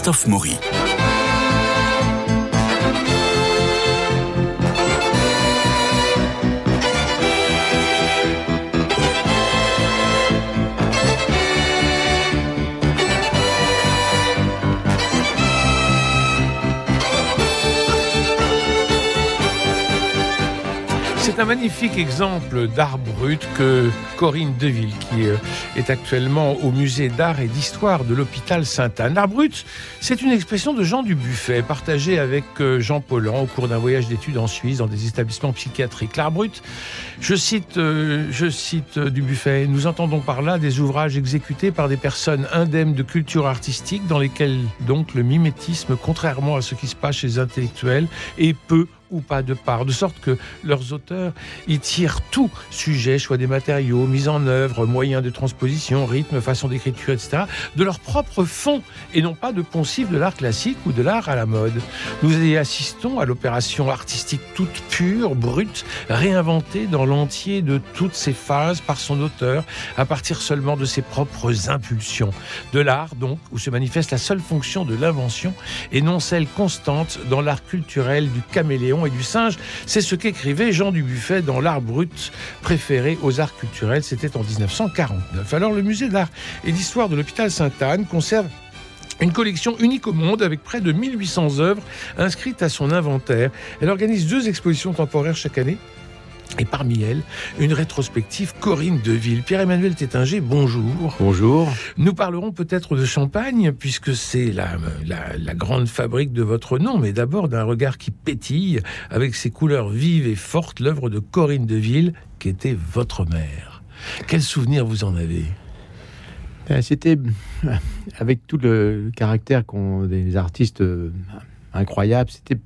Christophe Maury. Un magnifique exemple d'art brut que Corinne Deville, qui euh, est actuellement au musée d'art et d'histoire de l'hôpital Sainte-Anne. L'art brut, c'est une expression de Jean Dubuffet, partagée avec euh, Jean Paulhan au cours d'un voyage d'études en Suisse dans des établissements psychiatriques. L'art brut, je cite, euh, je cite Dubuffet, nous entendons par là des ouvrages exécutés par des personnes indemnes de culture artistique dans lesquels donc le mimétisme, contrairement à ce qui se passe chez les intellectuels, est peu ou pas de part, de sorte que leurs auteurs y tirent tout sujet, choix des matériaux, mise en œuvre, moyens de transposition, rythme, façon d'écriture, etc., de leur propre fond, et non pas de poncifs de l'art classique ou de l'art à la mode. Nous y assistons à l'opération artistique toute pure, brute, réinventée dans l'entier de toutes ses phases par son auteur, à partir seulement de ses propres impulsions. De l'art, donc, où se manifeste la seule fonction de l'invention, et non celle constante dans l'art culturel du caméléon et du singe. C'est ce qu'écrivait Jean Dubuffet dans L'art brut préféré aux arts culturels. C'était en 1949. Alors le musée d'art et d'histoire de l'hôpital Sainte-Anne conserve une collection unique au monde avec près de 1800 œuvres inscrites à son inventaire. Elle organise deux expositions temporaires chaque année et parmi elles, une rétrospective Corinne Deville. Pierre-Emmanuel Tétinger, bonjour. Bonjour. Nous parlerons peut-être de champagne, puisque c'est la, la, la, grande fabrique de votre nom, mais d'abord d'un regard qui pétille, avec ses couleurs vives et fortes, l'œuvre de Corinne Deville, qui était votre mère. Quel souvenir vous en avez? C'était, avec tout le caractère qu'ont des artistes euh, incroyables, c'était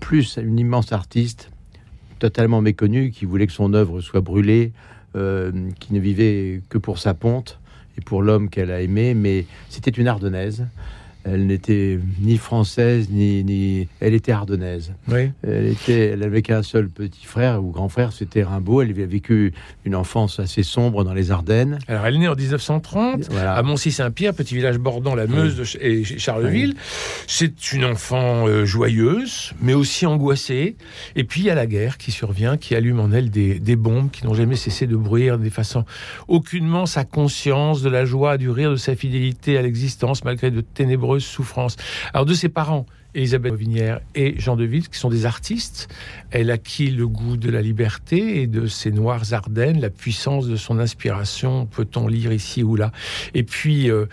plus une immense artiste totalement méconnu, qui voulait que son œuvre soit brûlée, euh, qui ne vivait que pour sa ponte et pour l'homme qu'elle a aimé, mais c'était une ardennaise. Elle n'était ni française, ni, ni... Elle était ardennaise. Oui. Elle, était... elle avait qu'un seul petit frère ou grand frère, c'était Rimbaud. Elle avait vécu une enfance assez sombre dans les Ardennes. Alors, elle est née en 1930 voilà. à Moncy-Saint-Pierre, petit village bordant la Meuse oui. de... et Charleville. Oui. C'est une enfant euh, joyeuse, mais aussi angoissée. Et puis, il y a la guerre qui survient, qui allume en elle des, des bombes qui n'ont jamais cessé de bruire, n'effaçant aucunement sa conscience de la joie, du rire, de sa fidélité à l'existence, malgré de ténébreux souffrance. Alors de ses parents, Elisabeth Vinière et Jean de Ville, qui sont des artistes. Elle acquit le goût de la liberté et de ses noires Ardennes, la puissance de son inspiration, peut-on lire ici ou là. Et puis, euh,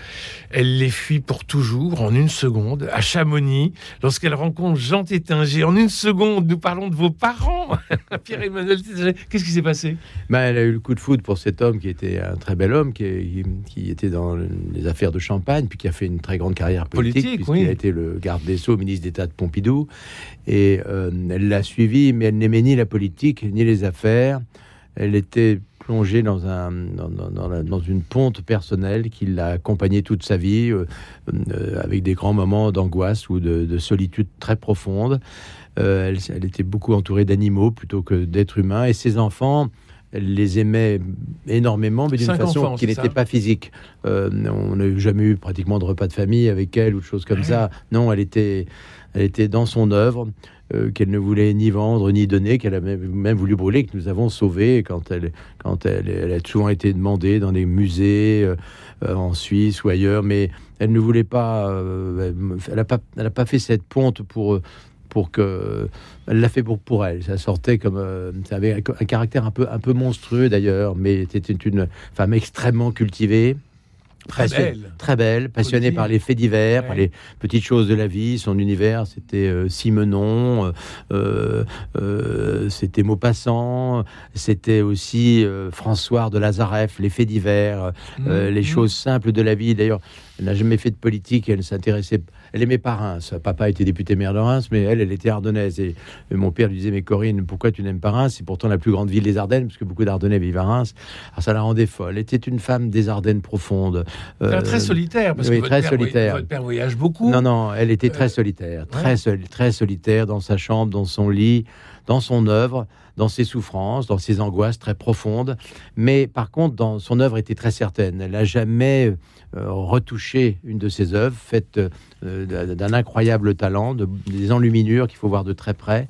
elle les fuit pour toujours, en une seconde, à Chamonix, lorsqu'elle rencontre Jean Tétinger. En une seconde, nous parlons de vos parents, Pierre-Emmanuel Tétinger. Qu'est-ce qui s'est passé? Ben, Elle a eu le coup de foudre pour cet homme qui était un très bel homme, qui, qui était dans les affaires de Champagne, puis qui a fait une très grande carrière politique, politique puisqu'il oui. a été le garde des Sceaux, d'État de Pompidou. Et euh, elle l'a suivi, mais elle n'aimait ni la politique ni les affaires. Elle était plongée dans, un, dans, dans, une ponte personnelle qui l'a accompagnée toute sa vie, euh, euh, avec des grands moments d'angoisse ou de, de, solitude très profonde. Elle, était beaucoup entourée d'animaux plutôt que d'êtres humains. Et ses enfants les aimait énormément, mais d'une façon enfants, qui n'était pas physique. Euh, on n'a jamais eu pratiquement de repas de famille avec elle ou de choses comme ouais. ça. Non, elle était, elle était dans son œuvre. Euh, qu'elle ne voulait ni vendre ni donner, qu'elle a même, même, voulu brûler, que nous avons sauvé quand elle, quand elle, elle a souvent été demandée dans des musées euh, en Suisse ou ailleurs, mais elle ne voulait pas, euh, elle n'a pas, elle a pas fait cette ponte pour pour que elle l'a fait pour pour elle ça sortait comme euh, ça avait un, un, caractère un peu un peu monstrueux d'ailleurs mais c'était une femme extrêmement cultivée très belle, très belle passionnée par les faits divers, ouais. par les petites choses de la vie. Son univers, c'était euh, Simenon, euh, euh, c'était Maupassant, c'était aussi François de Lazareff, les faits divers, mmh, les mmh. choses simples de la vie. D'ailleurs, elle n'a jamais fait de politique, elle s'intéressait elle aimait pas Reims. Papa était député maire de Reims, mais elle, elle était ardennaise. Et, et mon père lui disait, mais Corinne, pourquoi tu n'aimes pas Reims? C'est pourtant la plus grande ville des Ardennes, parce que beaucoup d'Ardennais vivent à Reims. Alors ça la rendait folle. Elle était une femme des Ardennes profondes. Euh, très solitaire, parce oui, que très votre, solitaire. Père, votre père voyage beaucoup. Non, non, elle était très solitaire, très, ouais. sol, très solitaire dans sa chambre, dans son lit dans son œuvre, dans ses souffrances, dans ses angoisses très profondes. Mais par contre, dans son œuvre était très certaine. Elle n'a jamais euh, retouché une de ses œuvres, faite euh, d'un incroyable talent, de, des enluminures qu'il faut voir de très près.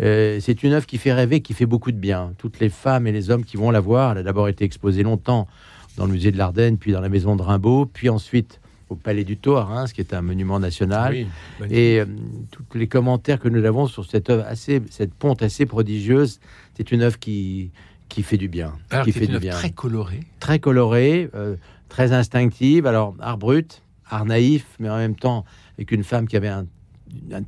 Euh, c'est une œuvre qui fait rêver, qui fait beaucoup de bien. Toutes les femmes et les hommes qui vont la voir, elle a d'abord été exposée longtemps dans le musée de l'Ardenne, puis dans la maison de Rimbaud, puis ensuite au Palais du Taux à Reims, qui est un monument national. et euh, tous les commentaires que nous avons sur cette œuvre assez, cette ponte assez prodigieuse, c'est une œuvre qui qui fait du bien, qui fait du bien. Très colorée, très colorée, euh, très instinctive. Alors art brut, art naïf, mais en même temps avec une femme qui avait un,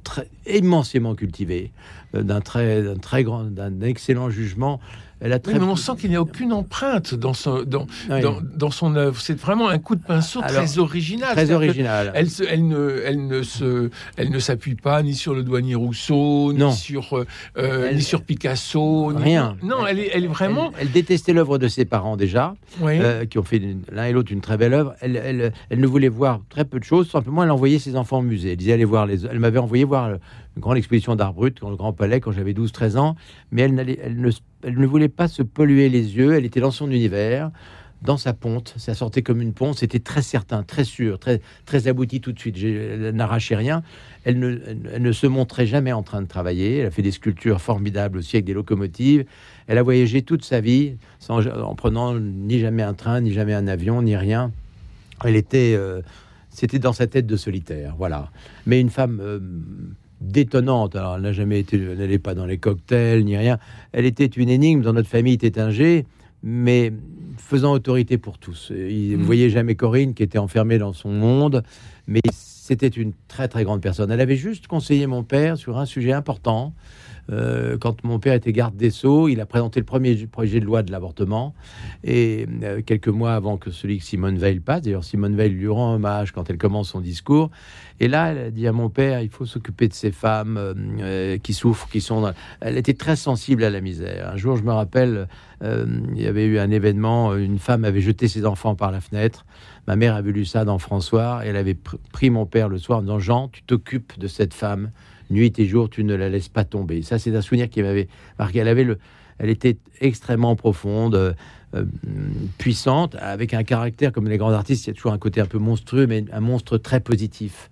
très immensément cultivé, euh, d'un très, d'un très grand, d'un excellent jugement. Elle a très mais on sent qu'il n'y a aucune empreinte dans son, dans, dans, dans, son œuvre. C'est vraiment un coup de pinceau très original. Très original. Elle, se, elle, ne, elle ne se, elle ne s'appuie pas ni sur le douanier Rousseau, ni sur, euh, ni sur Picasso, rien. non, elle est, elle est vraiment. Elle, détestait l'œuvre de ses parents déjà, euh, qui ont fait l'un et l'autre une très belle œuvre. Elle, elle, elle, ne voulait voir très peu de choses. Simplement, elle envoyait ses enfants au musée. Elle disait aller voir les. Elle m'avait envoyé voir une grande exposition d'art brut dans le Grand Palais quand j'avais 12-13 ans, mais elle, elle, ne, elle ne voulait pas se polluer les yeux, elle était dans son univers, dans sa ponte, ça sortait comme une ponte, c'était très certain, très sûr, très, très abouti tout de suite, elle n'arrachait rien, elle ne, se montrait jamais en train de travailler, elle a fait des sculptures formidables aussi avec des locomotives, elle a voyagé toute sa vie sans, en prenant ni jamais un train, ni jamais un avion, ni rien. Elle était... Euh, c'était dans sa tête de solitaire, voilà. Mais une femme... Euh, détonnante. Alors, elle n'a jamais été, elle n'allait pas dans les cocktails ni rien. Elle était une énigme dans notre famille Tétinger, mais faisant autorité pour tous. Il ne mm. voyait jamais Corinne qui était enfermée dans son monde, mais c'était une très très grande personne. Elle avait juste conseillé mon père sur un sujet important. Euh, quand mon père était garde des Sceaux, il a présenté le premier projet de loi de l'avortement. Et euh, quelques mois avant que celui que Simone Veil passe, d'ailleurs Simone Veil lui rend hommage quand elle commence son discours. Et là, elle a dit à mon père, il faut s'occuper de ces femmes euh, qui souffrent, qui sont... Elle était très sensible à la misère. Un jour, je me rappelle, il y avait eu un événement, une femme avait jeté ses enfants par la fenêtre. Ma mère avait lu ça dans François, et elle avait pris mon père le soir en disant, Jean, tu t'occupes de cette femme nuit et jour, tu ne la laisses pas tomber. Ça, c'est un souvenir qui m'avait marqué. Elle avait le, elle était extrêmement profonde, euh, euh, puissante, avec un caractère comme les grands artistes. Il y a toujours un côté un peu monstrueux, mais un monstre très positif.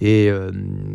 Et euh,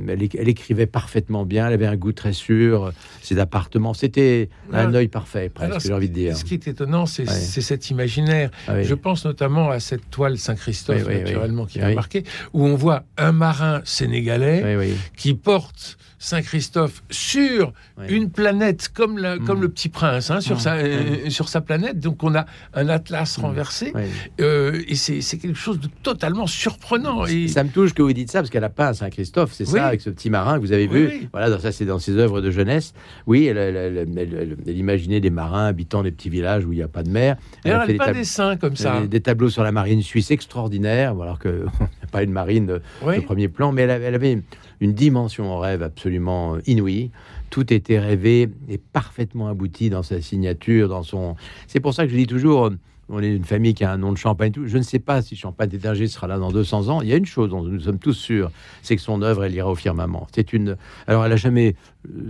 elle, écrivait parfaitement bien. Elle avait un goût très sûr. Ses appartements, c'était un œil parfait, presque. J'ai envie de dire. Ce qui est étonnant, c'est cet imaginaire. Ah Je pense notamment à cette toile Saint-Christophe, naturellement, qui m'a marqué, où on voit un marin sénégalais qui porte Saint-Christophe sur une planète comme, la, comme mm. le petit prince, hein, sur, mm. sa, euh, sur sa planète. Donc on a un atlas mm. renversé. Euh, et c'est quelque chose de totalement surprenant. Et... Ça me touche que vous dites ça, parce qu'elle a peint Saint-Christophe, c'est ça, avec ce petit marin que vous avez vu. Voilà, ça c'est dans ses œuvres de jeunesse. Oui, elle, elle, imaginait des marins habitant des petits villages où il n'y a pas de mer. Elle, a fait des, dessins comme ça. Des, tableaux sur la marine suisse extraordinaires, alors que pas une marine de, premier plan, mais elle, avait une dimension en rêve absolument inouïe. Tout était rêvé et parfaitement abouti dans sa signature, dans son. C'est pour ça que je dis toujours, on est une famille qui a un nom de Champagne. Tout. Je ne sais pas si Champagne d'Étinger sera là dans 200 ans. Il y a une chose dont nous sommes tous sûrs, c'est que son œuvre, elle ira au firmament. C'est une. Alors, elle a jamais.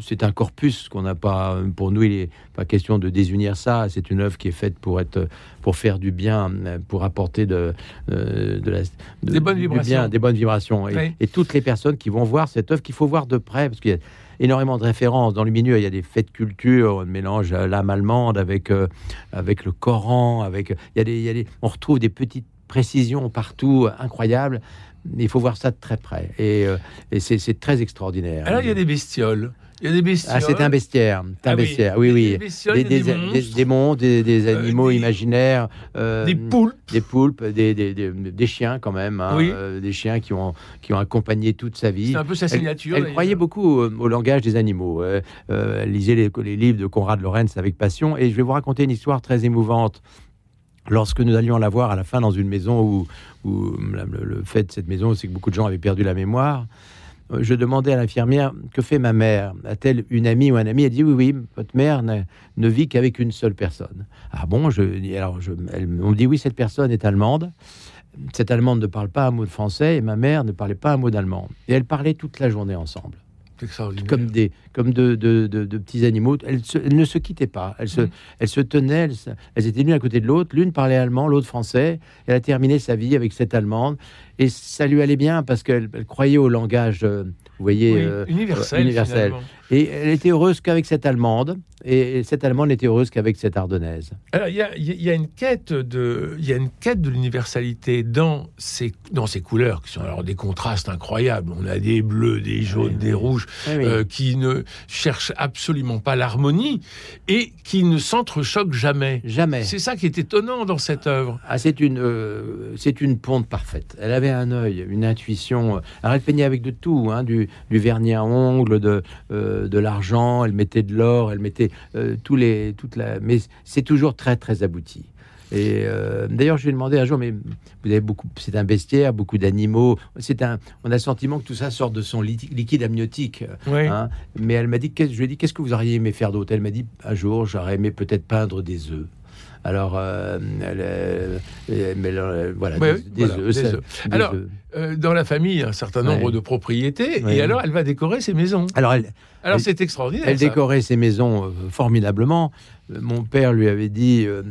C'est un corpus qu'on n'a pas. Pour nous, il n'est pas question de désunir ça. C'est une œuvre qui est faite pour être, pour faire du bien, pour apporter de, de, la, des bonnes vibrations. des bonnes vibrations. Et, et, toutes les personnes qui vont voir cette œuvre, qu'il faut voir de près, parce qu'il y a énormément de références. Dans le milieu, il y a des faits de culture, on mélange l'âme allemande avec, euh, avec le Coran, avec, il y, a des, il y a des, on retrouve des petites précisions partout incroyables. Il faut voir ça de très près. Et, euh, et c'est très extraordinaire. Alors, il y a des bestioles. Il y a des bestioles. Ah, c'est un bestiaire. un ah bestiaire. Oui, oui. Des, des, des, monstres, des, euh, animaux imaginaires. Euh, des poulpes. Des poulpes, des, chiens quand même. Hein, euh, des chiens qui ont, qui ont accompagné toute sa vie. C'est un peu sa signature. Elle, croyait beaucoup au, langage des animaux. elle lisait les, les, livres de Conrad Lorenz avec passion. Et je vais vous raconter une histoire très émouvante lorsque nous allions la voir à la fin dans une maison où, où le, fait de cette maison, c'est que beaucoup de gens avaient perdu la mémoire je demandais à l'infirmière que fait ma mère? A-t-elle une amie ou un ami? Elle dit oui, oui, votre mère ne, vit qu'avec une seule personne. Ah bon je, alors On me dit oui, cette personne est allemande. Cette allemande ne parle pas un mot de français et ma mère ne parlait pas un mot d'allemand. Et elles parlaient toute la journée ensemble. Comme des comme de, de- de- de petits animaux. Elles, se- elles ne se quittaient pas. Elles se, Mm. elles se tenaient. Elles, étaient l'une à côté de l'autre. L'une parlait allemand, l'autre français. Elle a terminé sa vie avec cette allemande et ça lui allait bien parce qu'elle elle croyait au langage. euh, vous voyez. Oui, euh, universel. universel. et elle était heureuse qu'avec cette allemande et cette allemande n'était heureuse qu'avec cette ardennaise. Alors, il y a, y y une quête de, il y a une quête de l'universalité dans ces, dans ces couleurs qui sont alors des contrastes incroyables. On a des bleus, des jaunes, oui, des oui. rouges, euh, qui ne cherchent absolument pas l'harmonie et qui ne s'entrechoquent jamais. Jamais. C'est ça qui est étonnant dans cette œuvre. Ah, c'est une, euh, c'est une ponte parfaite. Elle avait un œil, une intuition. Alors, elle peignait avec de tout, hein, du, du vernis à ongles, de, euh, de l'argent. Elle mettait de l'or, elle mettait euh, tous les, toute la. Mais c'est toujours très très abouti. Et euh, d'ailleurs, je lui ai demandé un jour, mais vous avez beaucoup, c'est un bestiaire, beaucoup d'animaux. C'est un, on a le sentiment que tout ça sort de son li- liquide amniotique. Oui. hein. Mais elle m'a dit, je lui ai dit, qu'est-ce que vous auriez aimé faire d'autre? Elle m'a dit, un jour, j'aurais aimé peut-être peindre des œufs. Alors, euh, mais voilà, Ouais, des, des voilà, œufs. des ça- œufs. des Alors. Euh, dans la famille, un certain nombre Ouais. de propriétés, Ouais. et alors elle va décorer ses maisons. Alors, elle, Alors c'est extraordinaire. elle ça. décorait ses maisons euh, formidablement. Euh, Mon père lui avait dit, euh,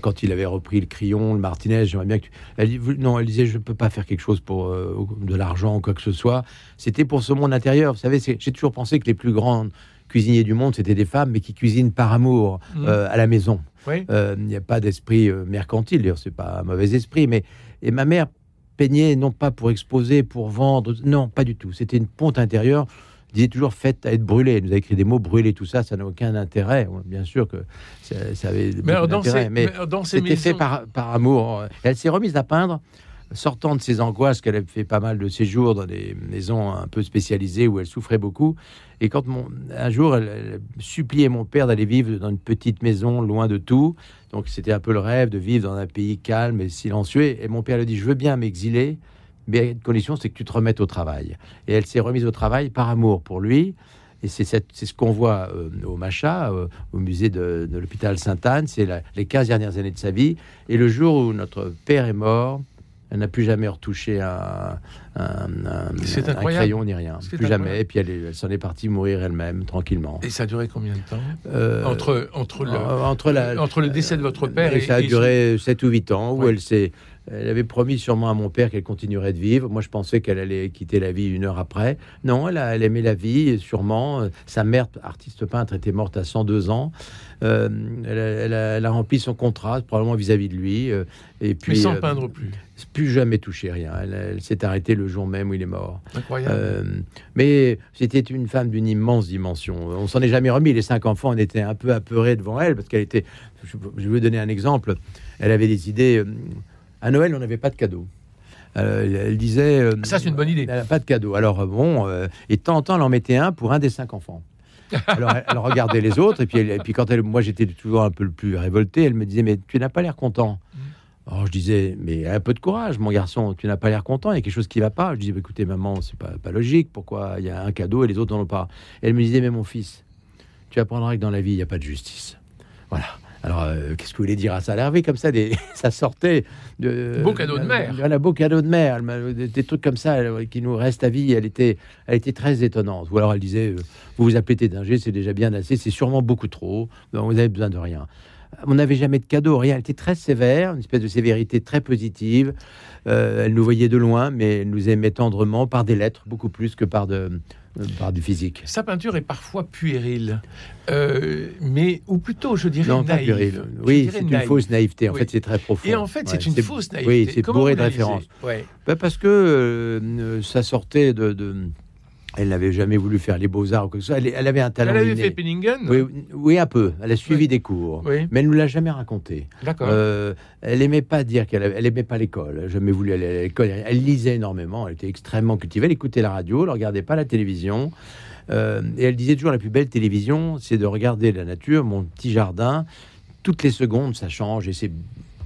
quand il avait repris le crayon, le martinez, j'aimerais bien que tu... Elle dit, non, elle disait, je ne peux pas faire quelque chose pour de l'argent ou quoi que ce soit. C'était pour ce monde intérieur. Vous savez, j'ai toujours pensé que les plus grands cuisiniers du monde, c'était des femmes, mais qui cuisinent par amour Mhm. euh, à la maison. Oui. Euh, Il n'y a pas d'esprit euh, mercantile, d'ailleurs, c'est pas un mauvais esprit, mais et ma mère peignait non pas pour exposer, pour vendre, non, pas du tout. C'était une ponte intérieure. Elle disait toujours faite à être brûlée. Elle nous a écrit des mots brûlés, tout ça, ça n'a aucun intérêt. Bien sûr que ça, ça avait Mais dans ces, mais dans ces c'était fait par, par amour. Elle s'est remise à peindre, sortant de ses angoisses, qu'elle avait fait pas mal de séjours dans des maisons un peu spécialisées où elle souffrait beaucoup. Et quand mon, un jour, elle, suppliait mon père d'aller vivre dans une petite maison loin de tout. Donc c'était un peu le rêve de vivre dans un pays calme et silencieux. Et mon père lui dit, je veux bien m'exiler, mais à une condition, c'est que tu te remettes au travail. Et elle s'est remise au travail par amour pour lui. Et c'est ce qu'on voit euh, au Macha, euh, au musée de, de l'hôpital Sainte-Anne. C'est les 15 dernières années de sa vie. Et le jour où notre père est mort, elle n'a plus jamais retouché un, un, crayon ni rien. Plus jamais. Et puis elle, s'en est partie mourir elle-même, tranquillement. Et ça a duré combien de temps Euh, entre, entre, le, entre, la, entre le décès de votre père et, et ça a et- duré 7 ou 8 ans où Ouais. elle s'est. Elle avait promis sûrement à mon père qu'elle continuerait de vivre. Moi, je pensais qu'elle allait quitter la vie une heure après. Non, elle, a, elle aimait la vie, sûrement. Euh, Sa mère, artiste peintre, était morte à 102 ans. Euh, elle, a, elle a- elle a rempli son contrat, probablement vis-à-vis de lui. euh, et puis, mais sans euh, peindre plus. plus jamais touché rien. Elle, s'est arrêtée le jour même où il est mort. Incroyable. Mais c'était une femme d'une immense dimension. On s'en est jamais remis. Les cinq enfants, on était un peu apeurés devant elle parce qu'elle était. Je, je vais vous donner un exemple. Elle avait des idées. À Noël, on n'avait pas de cadeaux. Euh, elle, disait. euh, Ça, c'est une bonne idée. Elle pas de cadeaux. Alors euh, bon, euh, et de temps en temps, elle en mettait un pour un des cinq enfants. Alors elle, elle regardait les autres et puis, elle- et puis quand elle, moi j'étais toujours un peu le plus révolté, elle me disait mais tu n'as pas l'air content. Mm. Alors je disais mais un peu de courage mon garçon, tu n'as pas l'air content, il y a quelque chose qui va pas. Je disais bah, écoutez maman c'est pas pas logique, pourquoi il y a un cadeau et les autres n'en ont pas. elle me disait mais mon fils, tu apprendras que dans la vie il n'y a pas de justice. Voilà. Alors, euh, qu'est-ce que vous voulez dire à avait comme ça, des... ça sortait de... Beau cadeau de mère. Voilà, beau cadeau de. Elle m'a- des, des trucs comme ça qui nous restent à vie. Elle était, elle était très étonnante. Ou alors elle disait, euh, vous vous appelez Tédinger, c'est déjà bien assez, c'est sûrement beaucoup trop. Vous avez besoin de rien. On n'avait jamais de cadeau, rien. Elle était très sévère, une espèce de sévérité très positive. Euh, elle nous voyait de loin, mais elle nous aimait tendrement par des lettres, beaucoup plus que par, de, euh, par du physique. Sa peinture est parfois puérile, Euh, mais ou plutôt, je dirais Non, pas naïve. Je Oui, c'est une fausse naïveté. En Oui. fait, c'est très profond. Et en fait, c'est une fausse naïveté. Oui, c'est bourré de références. Ouais. Bah, parce que euh, ça sortait de, de- Elle n'avait jamais voulu faire les beaux-arts ou quoi que ce soit. Elle, elle avait un Elle talent avait inné. fait Penningen Oui, oui, un peu. Elle a suivi Oui. des cours. Oui, Mais elle ne nous l'a jamais raconté. d'accord. Euh, elle aimait pas dire qu'elle avait- elle aimait pas l'école. Elle jamais voulu aller à l'école. Elle lisait énormément. Elle était extrêmement cultivée. Elle écoutait la radio. Elle ne regardait pas la télévision. Euh, et elle disait toujours la plus belle télévision, c'est de regarder la nature, mon petit jardin. Toutes les secondes, ça change et c'est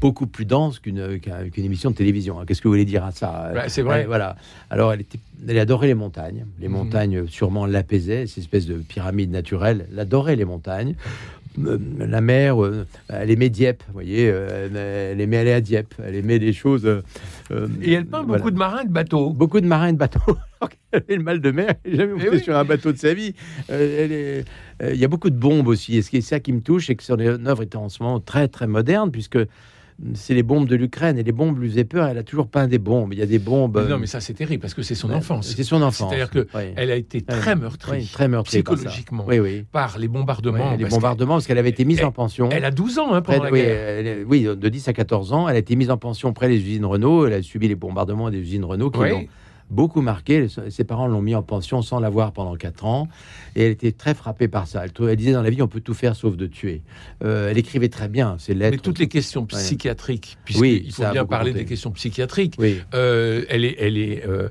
beaucoup plus dense qu'une qu'un- qu'une émission de télévision. hein. Qu'est-ce que vous voulez dire à ça? Bah, c'est vrai. Ouais, Voilà. Alors, elle était elle adorait les montagnes. Les Mhm. montagnes, sûrement, l'apaisaient, cette espèce de pyramide naturelle. Elle adorait les montagnes. Euh, La mer, euh, elle aimait Dieppe, vous voyez, euh, elle aimait aller à Dieppe, elle aimait des choses. euh, euh, Et elle peint voilà. beaucoup de marins et de bateaux. Beaucoup de marins et de bateaux. elle avait le mal de mer, elle jamais monté oui. sur un bateau de sa vie. Euh, elle est- euh, Il y a beaucoup de bombes aussi. Et ce qui est ça qui me touche, c'est que son œuvre est en ce moment très très moderne, puisque c'est les bombes de l'Ukraine. Et les bombes lui faisaient peur. Elle a toujours peint des bombes. Il y a des bombes. Mais non, euh, mais ça, c'est terrible parce que c'est son ouais, enfance. C'est son enfance. C'est-à-dire que Oui. Elle a été Ouais. très meurtrie, Oui, très meurtrie psychologiquement, oui. par les bombardements. Les parce bombardements, parce qu'elle avait été mise elle- en pension. qu'elle- Elle a 12 ans hein, pendant la oui, guerre. elle est- oui, de 10 à 14 ans, elle a été mise en pension près des usines Renault. Elle a subi les bombardements des usines Renault qui Oui. l'ont beaucoup marqué. Ses parents l'ont mis en pension sans la voir pendant 4 ans. Et elle était très frappée par ça. Elle, disait dans la vie, on peut tout faire sauf de tuer. Euh, elle écrivait très bien ses lettres. Mais toutes les questions psychiatriques, Oui, puisqu'il faut ça a bien parler compté. des questions psychiatriques, Oui, euh, elle, est, elle, est, euh,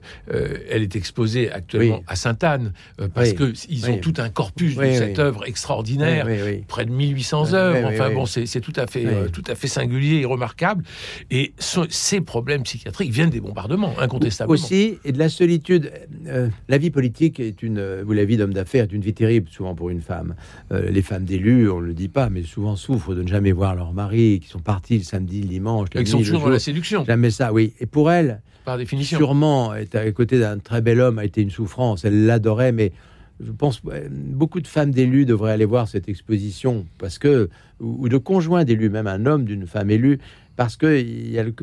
elle est exposée actuellement Oui. à Sainte-Anne, parce Oui. que ils ont Oui. tout un corpus Oui, de cette oui. œuvre extraordinaire. oui, oui, oui. Près de 1800 Oui, œuvres. oui, oui, enfin oui. bon, c'est tout à fait, Oui. tout à fait singulier et remarquable. Et ce- ces problèmes psychiatriques viennent des bombardements, incontestablement. Aussi, et de la solitude. Euh, la vie politique est une, euh, ou la vie d'homme d'affaires est une vie terrible, souvent pour une femme. Euh, les femmes d'élus, on ne le dit pas, mais souvent souffrent de ne jamais voir leur mari, qui sont partis le samedi, le dimanche, la Ils sont nuit, toujours dans la séduction, Jamais ça, oui. Et pour elle, par définition. sûrement, être à côté d'un très bel homme a été une souffrance. Elle l'adorait, mais je pense euh, beaucoup de femmes d'élus devraient aller voir cette exposition parce que ou ou de conjoints d'élus, même un homme d'une femme élue, parce que il y a le-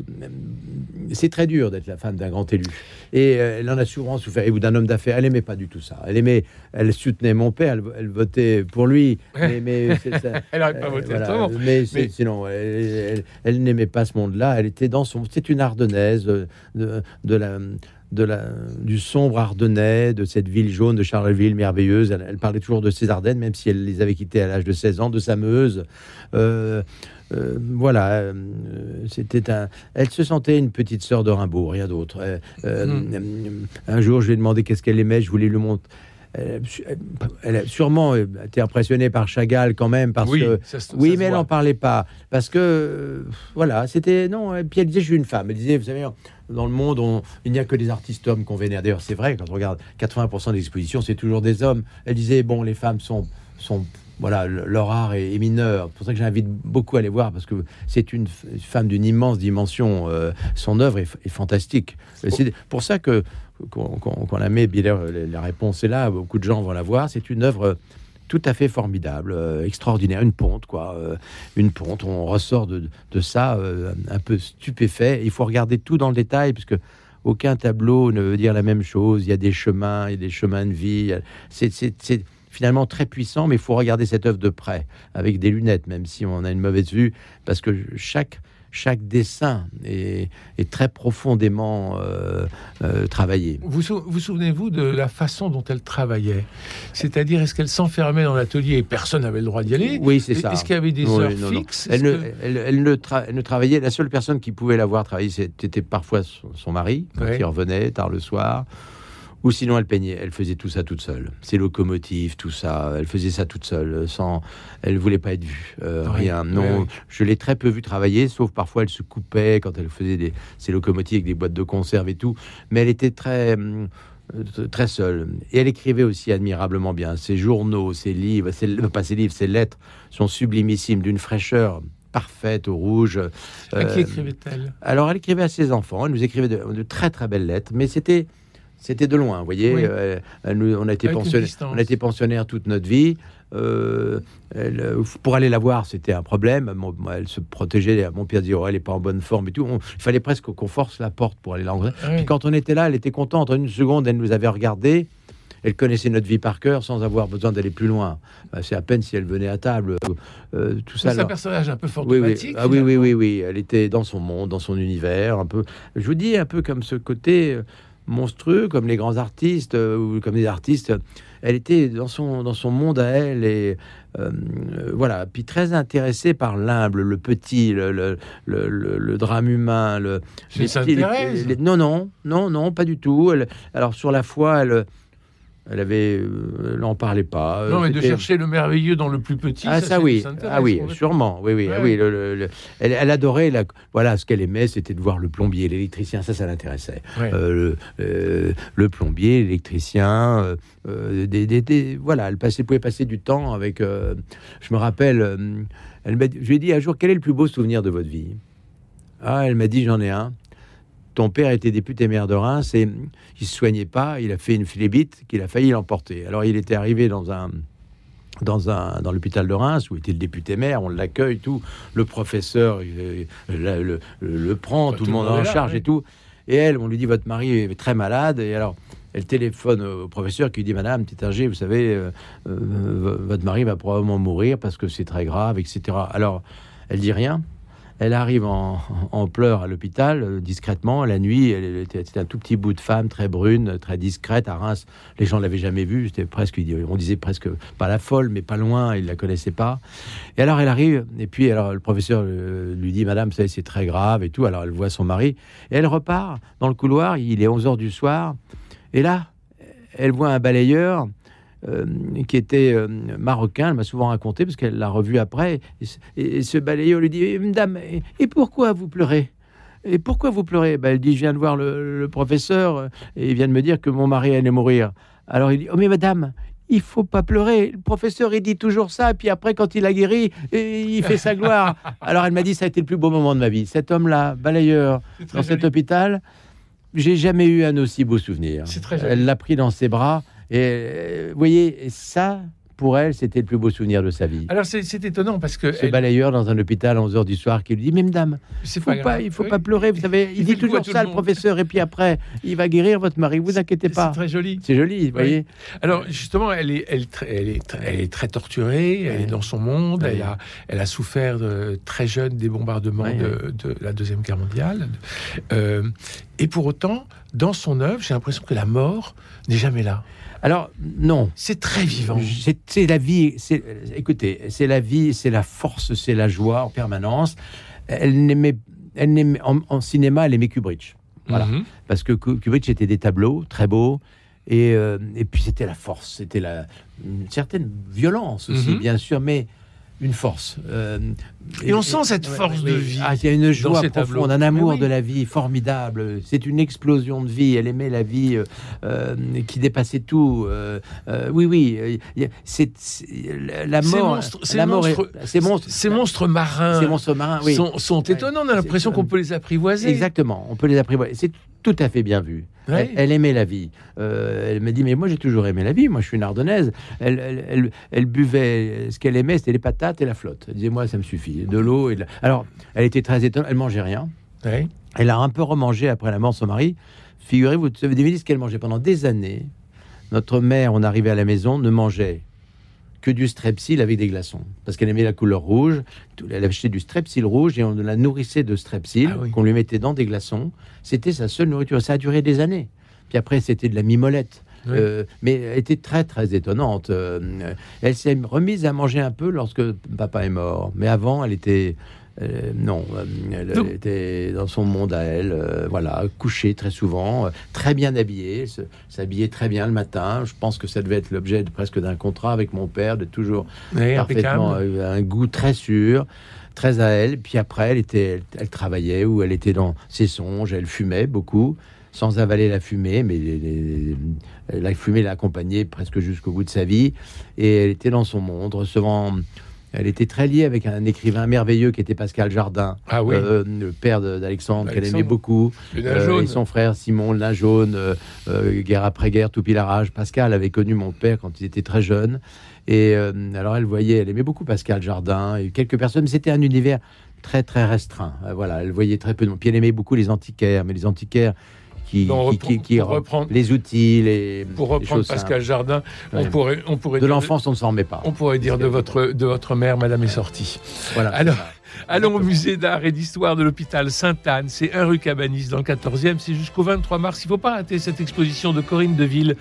c'est très dur d'être la femme d'un grand élu. Et euh, elle en a souvent souffert. Et ou d'un homme d'affaires. Elle aimait pas du tout ça. Elle aimait, elle soutenait mon père, elle, elle votait pour lui. Mais, mais c'est ça. Elle n'aurait pas Euh, voté voilà. Mais, Mais- sinon, elle, elle- elle n'aimait pas ce monde-là. Elle était dans son. C'est une Ardennaise euh, de, de la. De la, du sombre Ardennais, de cette ville jaune de Charleville merveilleuse. Elle, elle parlait toujours de ses Ardennes, même si elle les avait quittées à l'âge de 16 ans, de sa Meuse. Euh, euh, voilà, euh, c'était un. Elle se sentait une petite sœur de Rimbaud, rien d'autre. Euh. Un jour, je lui ai demandé qu'est-ce qu'elle aimait. Je voulais lui montrer. Elle, elle a sûrement été impressionnée par Chagall quand même, parce oui, que ça oui, ça mais elle n'en parlait pas. Parce que, voilà, c'était. Non, et puis elle disait, je suis une femme. Elle disait, vous savez, dans le monde, on- il n'y a que des artistes hommes qu'on vénère. D'ailleurs, c'est vrai, quand on regarde 80% des expositions, c'est toujours des hommes. Elle disait, bon, les femmes sont. sont voilà, le- leur art est, est mineur. C'est pour ça que j'invite beaucoup à aller voir, parce que c'est une femme d'une immense dimension. euh, son œuvre est, fantastique. C'est pour ça que qu'on qu'on la met, la- réponse est là. Beaucoup de gens vont la voir. C'est une œuvre tout à fait formidable, euh, extraordinaire, une ponte, quoi. euh, une ponte. On ressort de, de ça un peu stupéfait. Il faut regarder tout dans le détail, puisque aucun tableau ne veut dire la même chose. Il y a des chemins, il y a des chemins de vie. c'est finalement très puissant, mais il faut regarder cette œuvre de près, avec des lunettes, même si on a une mauvaise vue, parce que chaque chaque dessin est, est très profondément euh, euh, travaillé. Vous sou- vous souvenez-vous de la façon dont elle travaillait? C'est-à-dire, est-ce qu'elle s'enfermait dans l'atelier et personne n'avait le droit d'y aller? Oui, c'est ça. Est-ce qu'il y avait des Oui, heures non, non. fixes? Elle ne, que- elle, elle ne tra- elle ne travaillait. La seule personne qui pouvait la voir travailler, c'était parfois son, son mari, quand Ouais. il revenait tard le soir. Ou sinon, elle peignait. Elle faisait tout ça toute seule. Ses locomotives, tout ça. Elle faisait ça toute seule. Sans, elle voulait pas être vue. euh, Oui, rien. Non. oui. Je l'ai très peu vue travailler, sauf parfois elle se coupait quand elle faisait des, ses locomotives avec des boîtes de conserve et tout. Mais elle était très euh, très seule. Et elle écrivait aussi admirablement bien. Ses journaux, ses livres, ses, euh, pas ses livres, ses lettres sont sublimissimes, d'une fraîcheur parfaite au rouge. À qui Euh, écrivait-elle? alors, elle écrivait à ses enfants, elle nous écrivait de, de très très belles lettres, mais c'était c'était de loin, vous voyez. Oui. Euh, nous- on, a été on a été pensionnaire toute notre vie. Euh, elle, euh, pour aller la voir, c'était un problème. Mon- elle se protégeait. Mon père disait, oh, elle n'est pas en bonne forme et tout. On- il fallait presque qu'on force la porte pour aller la rencontrer. Ah oui. Puis quand on était là, elle était contente. En une seconde, elle nous avait regardé. Elle connaissait notre vie par cœur sans avoir besoin d'aller plus loin. Euh, C'est à peine si elle venait à table. Euh, tout ça. C'est un personnage un peu oui, oui. fantomatique. Ah oui, oui, oui, oui. Elle était dans son monde, dans son univers, un peu. Je vous dis un peu comme ce côté monstrueux, comme les grands artistes euh, ou comme les artistes. Elle était dans son dans son monde à elle et euh, voilà. Puis très intéressée par l'humble, le petit, le le, le, drame humain, le les petits- les- non, non, non, non, pas du tout. Elle- alors sur la foi, elle Elle avait, euh, n'en parlait pas. Non, mais de chercher le merveilleux dans le plus petit. Ah ça, oui, ah oui, sûrement, oui, oui, ah oui. le- le- le- elle, elle adorait la, voilà, ce qu'elle aimait, c'était de voir le plombier, l'électricien, ça, ça l'intéressait. Ouais. Euh, le, euh, le plombier, l'électricien, euh, euh, des, des- des- voilà, elle passait, pouvait passer du temps avec. euh, je me rappelle, euh, elle je lui ai dit un jour, quel est le plus beau souvenir de votre vie? Ah, elle m'a dit, j'en ai un. Ton père était député maire de Reims et il se soignait pas, il a fait une flébite qu'il a failli l'emporter. Alors il était arrivé dans un dans un dans l'hôpital de Reims où était le député maire, on l'accueille tout, le professeur il, le, le- le prend, tout le monde en là, charge oui. et tout. Et elle, on lui dit votre mari est très malade et alors elle téléphone au professeur qui lui dit Madame Tétinger, vous savez, euh, euh, votre mari va probablement mourir parce que c'est très grave, etc. Alors elle dit rien. Elle arrive en, pleurs à l'hôpital, euh, discrètement. La nuit, elle était, un tout petit bout de femme, très brune, très discrète. À Reims, les gens l'avaient jamais vue. C'était presque, on disait presque pas la folle, mais pas loin. Ils la connaissaient pas. Et alors, elle arrive. Et puis, alors, le professeur euh, lui dit, Madame, c'est très grave et tout. Alors, elle voit son mari. Et elle repart dans le couloir. Il est 11 heures du soir. Et là, elle voit un balayeur euh, qui était euh, marocain, elle m'a souvent raconté, parce qu'elle l'a revu après. Et, ce- et ce balayeur lui dit Eh, Madame, et, et pourquoi vous pleurez? Et pourquoi vous pleurez? Ben, Elle dit Je viens de voir le, le professeur euh, et il vient de me dire que mon mari allait mourir. Alors il dit Oh, mais madame, il faut pas pleurer. Le professeur, il dit toujours ça, puis après, quand il a guéri, et il fait sa gloire. Alors elle m'a dit Ça a été le plus beau moment de ma vie. Cet homme-là, balayeur, dans cet hôpital, j'ai jamais eu un aussi beau souvenir. Elle l'a pris dans ses bras. Et euh, vous voyez, ça, pour elle, c'était le plus beau souvenir de sa vie. Alors c'est étonnant parce que Ce elle- balayeur dans un hôpital à 11h du soir qui lui dit Mais madame, faut pas, il faut Oui. pas pleurer. Vous savez, il, Il dit toujours ça, le professeur. Et puis après, il va guérir votre mari. Vous inquiétez pas. C'est très joli. C'est joli, vous voyez. Alors justement, elle est, elle, est, elle est très torturée. Elle est dans son monde. Elle a, elle a souffert de, très jeune des bombardements de la deuxième guerre mondiale. Euh, et pour autant, dans son œuvre, j'ai l'impression que la mort n'est jamais là. Alors, non. C'est très vivant. C'est la vie. c'est- Écoutez, c'est la vie, c'est la force, c'est la joie en permanence. Elle n'aimait, elle n'aimait en, en cinéma, elle aimait Kubrick. Voilà. Mhm. parce que Ku- Kubrick c'était des tableaux très beaux et, euh, et puis c'était la force, c'était la une certaine violence aussi Mhm. bien sûr, mais une force. Euh, Et on sent cette force de vie Ah, il y a une joie profonde, tableaux. un amour oui. de la vie formidable. C'est une explosion de vie. Elle aimait la vie euh, euh, qui dépassait tout. Euh, euh, oui, oui. C'est la Ces mort. monstres- ces la mort est- monstres- ces monstres, Ces monstres marins ces monstres marins, oui. sont, sont étonnants. On a l'impression qu'on peut les apprivoiser. Exactement, on peut les apprivoiser. C'est tout à fait bien vu. Ouais. Elle, elle aimait la vie. Euh, elle me dit, mais moi j'ai toujours aimé la vie, moi je suis une ardennaise. Elle, elle, elle- elle buvait, ce qu'elle aimait, c'était les patates et la flotte. Elle disait, moi ça me suffit, de l'eau. Et de la- Alors, elle était très étonnante, elle mangeait rien. Ouais. Elle a un peu remangé après la mort de son mari. Figurez-vous, vous avez deviné ce qu'elle mangeait pendant des années. Notre mère, on arrivait à la maison, ne mangeait que du strepsil avec des glaçons. Parce qu'elle aimait la couleur rouge. Elle achetait du strepsil rouge et on la nourrissait de strepsil Ah oui. qu'on lui mettait dans des glaçons. C'était sa seule nourriture. Ça a duré des années. Puis après, c'était de la mimolette. Oui. Euh, mais elle était très, très étonnante. Euh, elle s'est remise à manger un peu lorsque papa est mort. Mais avant, elle était... euh, non, euh, elle était dans son monde à elle, euh, voilà, couchée très souvent, euh, très bien habillée, s'habillait très bien le matin. Je pense que ça devait être l'objet de, presque d'un contrat avec mon père, de toujours parfaitement un goût très sûr, très à elle. Puis après, elle était, elle, elle travaillait ou elle était dans ses songes, elle fumait beaucoup, sans avaler la fumée, mais les- les- la fumée l'accompagnait presque jusqu'au bout de sa vie. Et elle était dans son monde, recevant. Elle était très liée avec un écrivain merveilleux qui était Pascal Jardin, Ah oui, euh, le père d'Alexandre, qu'elle aimait beaucoup. Euh, et son frère Simon, le nain jaune, euh, guerre après guerre, tout pillarage. Pascal avait connu mon père quand il était très jeune. Et alors elle voyait, elle aimait beaucoup Pascal Jardin et quelques personnes, mais c'était un univers très très restreint. Voilà, elle voyait très peu de monde. Puis elle aimait beaucoup les antiquaires, mais les antiquaires qui, reprendre- les outils, les Pour reprendre Pascal simples. Jardin, on pourrait, on pourrait De l'enfance, on ne s'en remet pas. on pourrait dire de votre, de votre mère, Madame est sortie. Voilà. Alors, Allons au musée d'art et d'histoire de l'hôpital Sainte-Anne. C'est 1 rue Cabanis dans le 14e. C'est jusqu'au 23 mars. Il ne faut pas rater cette exposition de Corinne Deville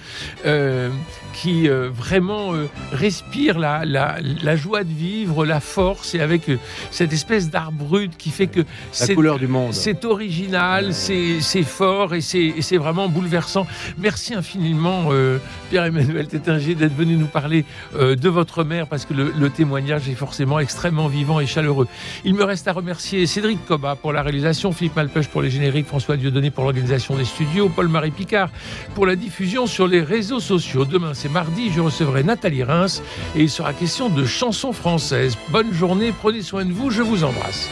euh, qui euh, vraiment euh, respire la, la, joie de vivre, la force et avec cette espèce d'art brut qui fait que c'est couleur du monde. C'est original, c'est fort et c'est vraiment bouleversant. Merci infiniment Pierre-Emmanuel Tétinger d'être venu nous parler de votre mère parce que le, le témoignage est forcément extrêmement vivant et chaleureux. Il me reste à remercier Cédric Coba pour la réalisation, Philippe Malpeuch pour les génériques, François Dieudonné pour l'organisation des studios, Paul-Marie Picard pour la diffusion sur les réseaux sociaux. Demain, c'est mardi, je recevrai Nathalie Reims et il sera question de chansons françaises. Bonne journée, prenez soin de vous, je vous embrasse.